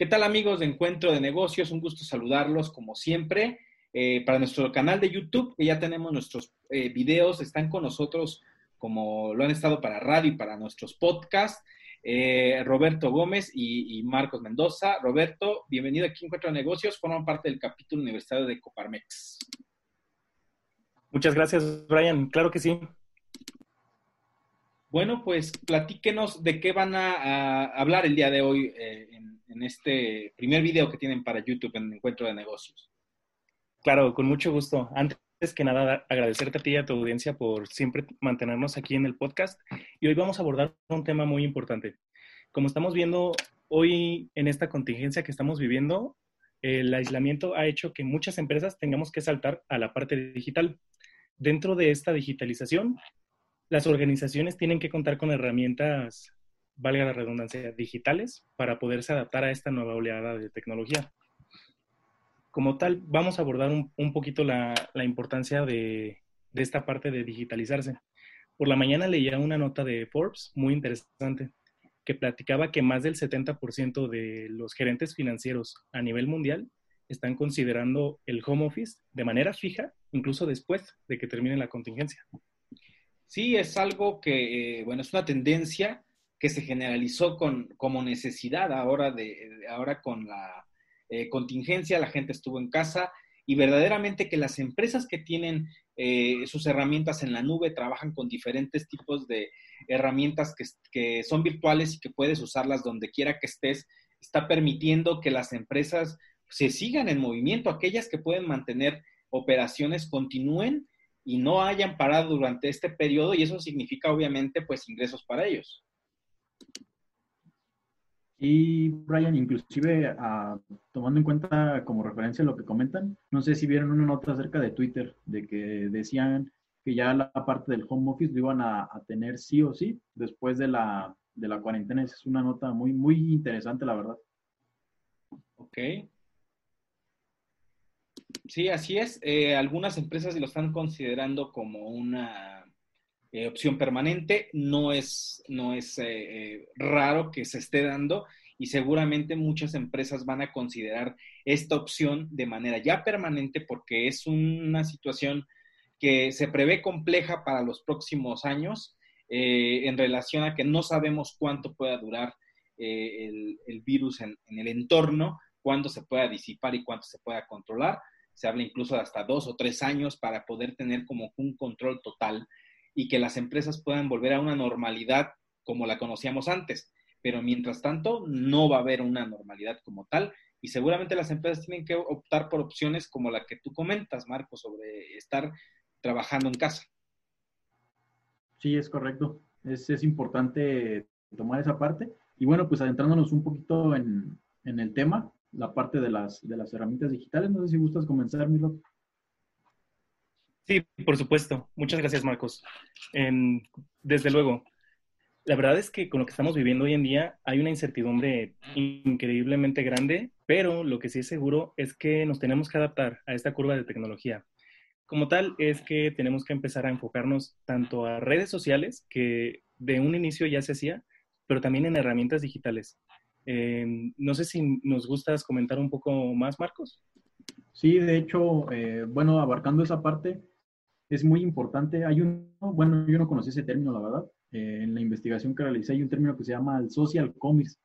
¿Qué tal amigos de Encuentro de Negocios? Un gusto saludarlos como siempre. Eh, para nuestro canal de YouTube, que ya tenemos nuestros eh, videos, están con nosotros como lo han estado para radio y para nuestros podcasts. Eh, Roberto Gómez y, Marcos Mendoza. Roberto, bienvenido aquí a Encuentro de Negocios, forman parte del capítulo universitario de Coparmex. Muchas gracias, Brian. Claro que sí. Bueno, pues platíquenos de qué van a, hablar el día de hoy en, en, este primer video que tienen para YouTube en Encuentro de Negocios. Claro, con mucho gusto. Antes que nada, agradecerte a ti y a tu audiencia por siempre mantenernos aquí en el podcast. Y hoy vamos a abordar un tema muy importante. Como estamos viendo hoy en esta contingencia que estamos viviendo, el aislamiento ha hecho que muchas empresas tengamos que saltar a la parte digital. Dentro de esta digitalización, las organizaciones tienen que contar con herramientas, valga la redundancia, digitales para poderse adaptar a esta nueva oleada de tecnología como tal, vamos a abordar un, poquito la, importancia de, esta parte de digitalizarse. Por la mañana leía una nota de Forbes muy interesante que platicaba que más del 70% de los gerentes financieros a nivel mundial están considerando el home office de manera fija, incluso después de que termine la contingencia. Sí, es algo que, eh, bueno, es una tendencia que se generalizó con, como necesidad ahora, de, ahora con la eh, contingencia, la gente estuvo en casa y verdaderamente que las empresas que tienen eh, sus herramientas en la nube trabajan con diferentes tipos de herramientas que, son virtuales y que puedes usarlas donde quiera que estés, está permitiendo que las empresas se sigan en movimiento, aquellas que pueden mantener operaciones continúen y no hayan parado durante este periodo y eso significa obviamente pues ingresos para ellos. Y Brian, inclusive ah, tomando en cuenta como referencia lo que comentan, no sé si vieron una nota acerca de Twitter, de que decían que ya la parte del home office lo iban a, tener sí o sí después de la, de la cuarentena. Es una nota muy, muy interesante, la verdad. Ok. Sí, así es. Eh, algunas empresas lo están considerando como una eh, opción permanente. No es, no es eh, eh, raro que se esté dando y seguramente muchas empresas van a considerar esta opción de manera ya permanente porque es una situación que se prevé compleja para los próximos años en relación a que no sabemos cuánto pueda durar el, virus en, en el entorno, cuándo se pueda disipar y cuánto se pueda controlar. Se habla incluso de hasta dos o tres años para poder tener como un control total y que las empresas puedan volver a una normalidad como la conocíamos antes. Pero mientras tanto, no va a haber una normalidad como tal y seguramente las empresas tienen que optar por opciones como la que tú comentas, Marco, sobre estar trabajando en casa. Sí, es correcto. Es, es importante tomar esa parte. Y bueno, pues adentrándonos un poquito en, en el tema, la parte de las, de las herramientas digitales. No sé si gustas comenzar, Milo. Sí, por supuesto. Muchas gracias, Marcos. desde luego, la verdad es que con lo que estamos viviendo hoy en día hay una incertidumbre increíblemente grande, pero lo que sí es seguro es que nos tenemos que adaptar a esta curva de tecnología. Como tal, es que tenemos que empezar a enfocarnos tanto a redes sociales, que de un inicio ya se hacía, pero también en herramientas digitales. Eh, no sé si nos gustas comentar un poco más, Marcos. Sí, de hecho, eh, bueno, abarcando esa parte, es muy importante. Hay un, bueno, yo no conocí ese término, la verdad. Eh, en la investigación que realicé hay un término que se llama el social commerce,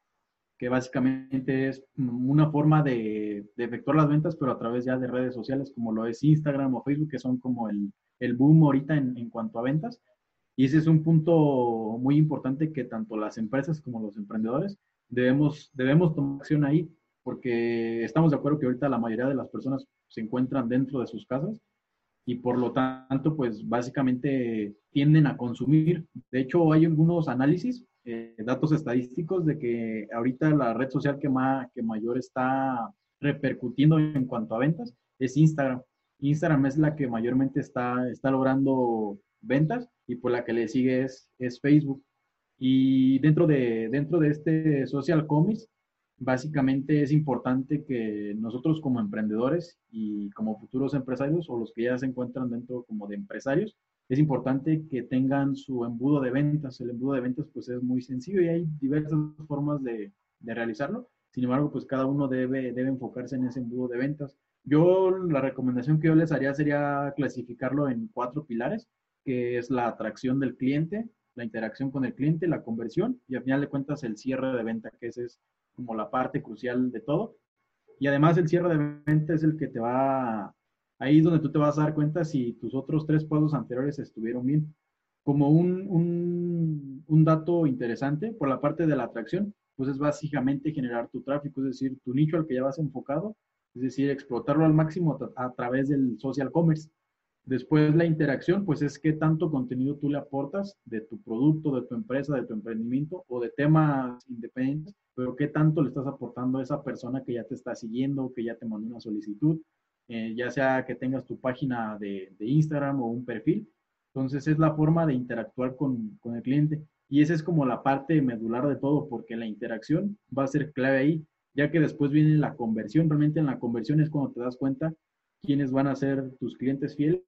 que básicamente es una forma de, de, efectuar las ventas, pero a través ya de redes sociales como lo es Instagram o Facebook, que son como el, el boom ahorita en, en cuanto a ventas. Y ese es un punto muy importante que tanto las empresas como los emprendedores debemos, debemos tomar acción ahí, porque estamos de acuerdo que ahorita la mayoría de las personas se encuentran dentro de sus casas y por lo tanto, pues básicamente tienden a consumir. De hecho, hay algunos análisis, eh, datos estadísticos de que ahorita la red social que, más, que mayor está repercutiendo en cuanto a ventas es Instagram. Instagram es la que mayormente está, está logrando ventas y por la que le sigue es, es Facebook. Y dentro de, dentro de este social commerce, básicamente es importante que nosotros como emprendedores y como futuros empresarios o los que ya se encuentran dentro como de empresarios, es importante que tengan su embudo de ventas. El embudo de ventas pues es muy sencillo y hay diversas formas de, realizarlo. Sin embargo, pues cada uno debe, debe enfocarse en ese embudo de ventas. Yo la recomendación que yo les haría sería clasificarlo en cuatro pilares, que es la atracción del cliente, la interacción con el cliente, la conversión y al final de cuentas el cierre de venta, que ese es como la parte crucial de todo. Y además el cierre de venta es el que te va, ahí donde tú te vas a dar cuenta si tus otros tres pasos anteriores estuvieron bien. Como un, un, dato interesante por la parte de la atracción, pues es básicamente generar tu tráfico, es decir, tu nicho al que ya vas enfocado, es decir, explotarlo al máximo a través del social commerce. Después la interacción, pues es qué tanto contenido tú le aportas de tu producto, de tu empresa, de tu emprendimiento o de temas independientes, pero qué tanto le estás aportando a esa persona que ya te está siguiendo, que ya te mandó una solicitud, eh, ya sea que tengas tu página de, de, Instagram o un perfil. Entonces es la forma de interactuar con, con el cliente. Y esa es como la parte medular de todo, porque la interacción va a ser clave ahí, ya que después viene la conversión. Realmente en la conversión es cuando te das cuenta quiénes van a ser tus clientes fieles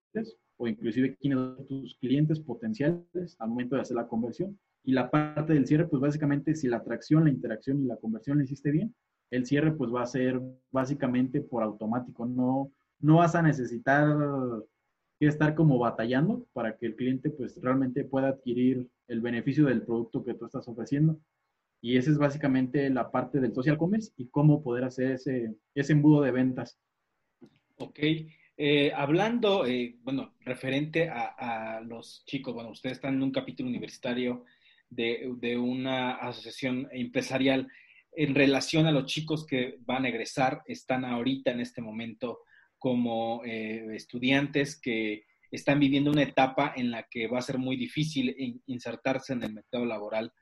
o inclusive quiénes son tus clientes potenciales al momento de hacer la conversión. Y la parte del cierre, pues básicamente si la atracción, la interacción y la conversión le hiciste bien, el cierre pues va a ser básicamente por automático. No, no vas a necesitar estar como batallando para que el cliente pues realmente pueda adquirir el beneficio del producto que tú estás ofreciendo. Y esa es básicamente la parte del social commerce y cómo poder hacer ese, ese embudo de ventas. Ok. Eh, hablando, eh, bueno, referente a, los chicos, bueno, ustedes están en un capítulo universitario de, de, una asociación empresarial en relación a los chicos que van a egresar, están ahorita en este momento como eh, estudiantes que están viviendo una etapa en la que va a ser muy difícil insertarse en el mercado laboral,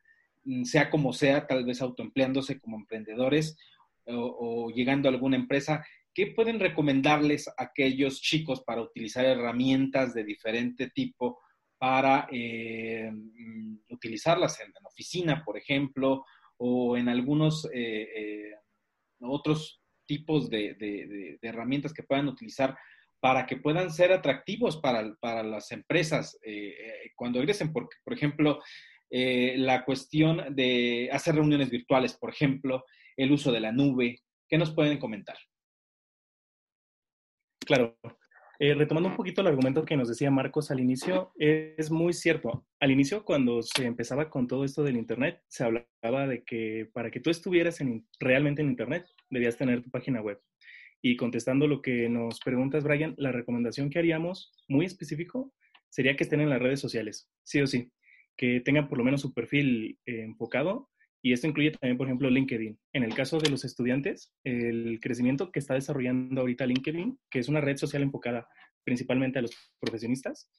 mm, sea como sea, tal vez autoempleándose como emprendedores o, o llegando a alguna empresa. ¿Qué pueden recomendarles a aquellos chicos para utilizar herramientas de diferente tipo para eh, mm, utilizarlas en la oficina, por ejemplo, o en algunos eh, eh, otros tipos de, herramientas que puedan utilizar para que puedan ser atractivos para, las empresas cuando egresen? Porque, por ejemplo, la cuestión de hacer reuniones virtuales, por ejemplo, el uso de la nube, ¿qué nos pueden comentar? Claro. Eh, retomando un poquito el argumento que nos decía Marcos al inicio, es muy cierto. Al inicio, cuando se empezaba con todo esto del Internet, se hablaba de que para que tú estuvieras en, realmente en Internet, debías tener tu página web. Y contestando lo que nos preguntas, Brian, la recomendación que haríamos, muy específico, sería que estén en las redes sociales, sí o sí, que tengan por lo menos su perfil eh, enfocado y esto incluye también, por ejemplo, LinkedIn. En el caso de los estudiantes, el crecimiento que está desarrollando ahorita LinkedIn, que es una red social enfocada principalmente a los profesionistas,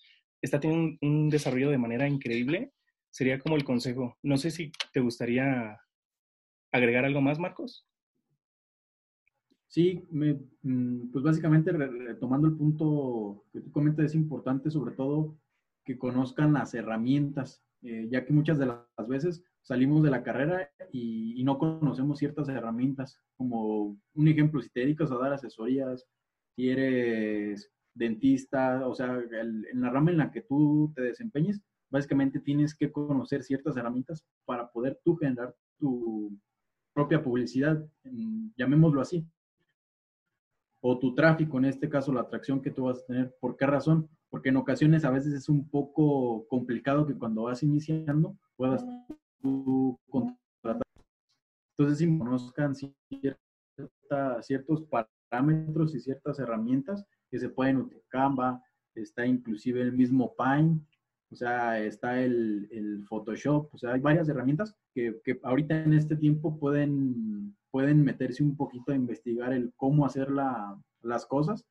está teniendo un, desarrollo de manera increíble. Sería como el consejo. No sé si te gustaría agregar algo más, Marcos. Sí, mm, pues básicamente retomando el punto que tú comentas, es importante sobre todo que conozcan las herramientas, eh, ya que muchas de las veces salimos de la carrera y, no conocemos ciertas herramientas, como un ejemplo, si te dedicas a dar asesorías, si eres dentista, o sea, en la rama en la que tú te desempeñes, básicamente tienes que conocer ciertas herramientas para poder tú generar tu propia publicidad, llamémoslo así, o tu tráfico, en este caso la atracción que tú vas a tener. ¿Por qué razón? Porque en ocasiones a veces es un poco complicado que cuando vas iniciando puedas entonces, si conozcan ciertos parámetros y ciertas herramientas que se pueden utilizar, Canva, está inclusive el mismo Paint, o sea, está el, Photoshop, o sea, hay varias herramientas que, que, ahorita en este tiempo pueden, pueden meterse un poquito a investigar el cómo hacer la, las cosas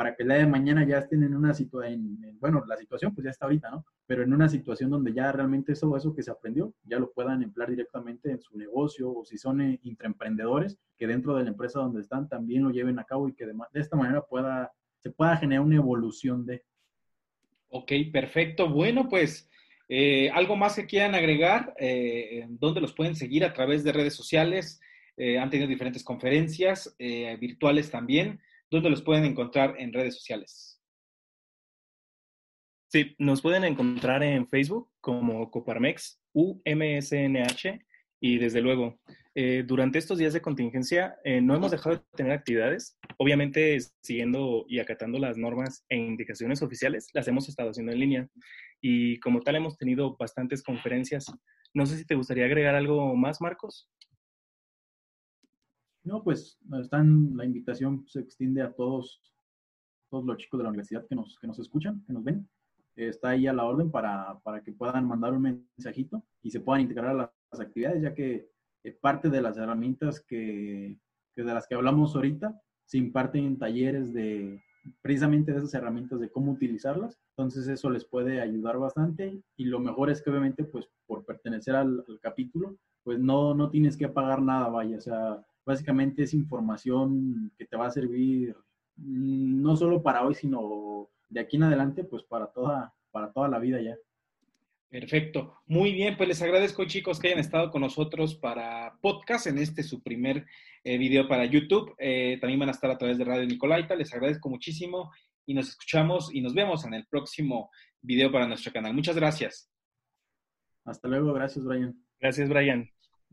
para que el día de mañana ya estén en una situación, bueno, la situación pues ya está ahorita, ¿no? Pero en una situación donde ya realmente eso, eso que se aprendió, ya lo puedan emplear directamente en su negocio o si son eh, intraemprendedores, que dentro de la empresa donde están también lo lleven a cabo y que de, esta manera pueda, se pueda generar una evolución de. Ok, perfecto. Bueno, pues eh, algo más que quieran agregar, eh, ¿dónde los pueden seguir a través de redes sociales? han tenido diferentes conferencias virtuales también. ¿Dónde los pueden encontrar en redes sociales? Sí, nos pueden encontrar en Facebook como Coparmex UMSNH Y desde luego, eh, durante estos días de contingencia eh, no hemos dejado de tener actividades. Obviamente, siguiendo y acatando las normas e indicaciones oficiales, las hemos estado haciendo en línea. Y como tal, hemos tenido bastantes conferencias. No sé si te gustaría agregar algo más, Marcos. No, pues están, la invitación se extiende a todos, todos los chicos de la universidad que nos, que nos escuchan, que nos ven. está ahí a la orden para, para que puedan mandar un mensajito y se puedan integrar a las actividades, ya que eh, parte de las herramientas que, que, de las que hablamos ahorita se imparten talleres de precisamente de esas herramientas de cómo utilizarlas. Entonces eso les puede ayudar bastante y lo mejor es que obviamente pues por pertenecer al, al capítulo pues no, no tienes que pagar nada, vaya, o sea, básicamente es información que te va a servir mm, no solo para hoy, sino de aquí en adelante, pues para toda, para toda la vida ya. Perfecto. Muy bien, pues les agradezco chicos que hayan estado con nosotros para podcast en este su primer eh, video para YouTube. Eh, también van a estar a través de Radio Nicolaita. Les agradezco muchísimo y nos escuchamos y nos vemos en el próximo video para nuestro canal. Muchas gracias. Hasta luego. Gracias, Brian. Gracias, Brian.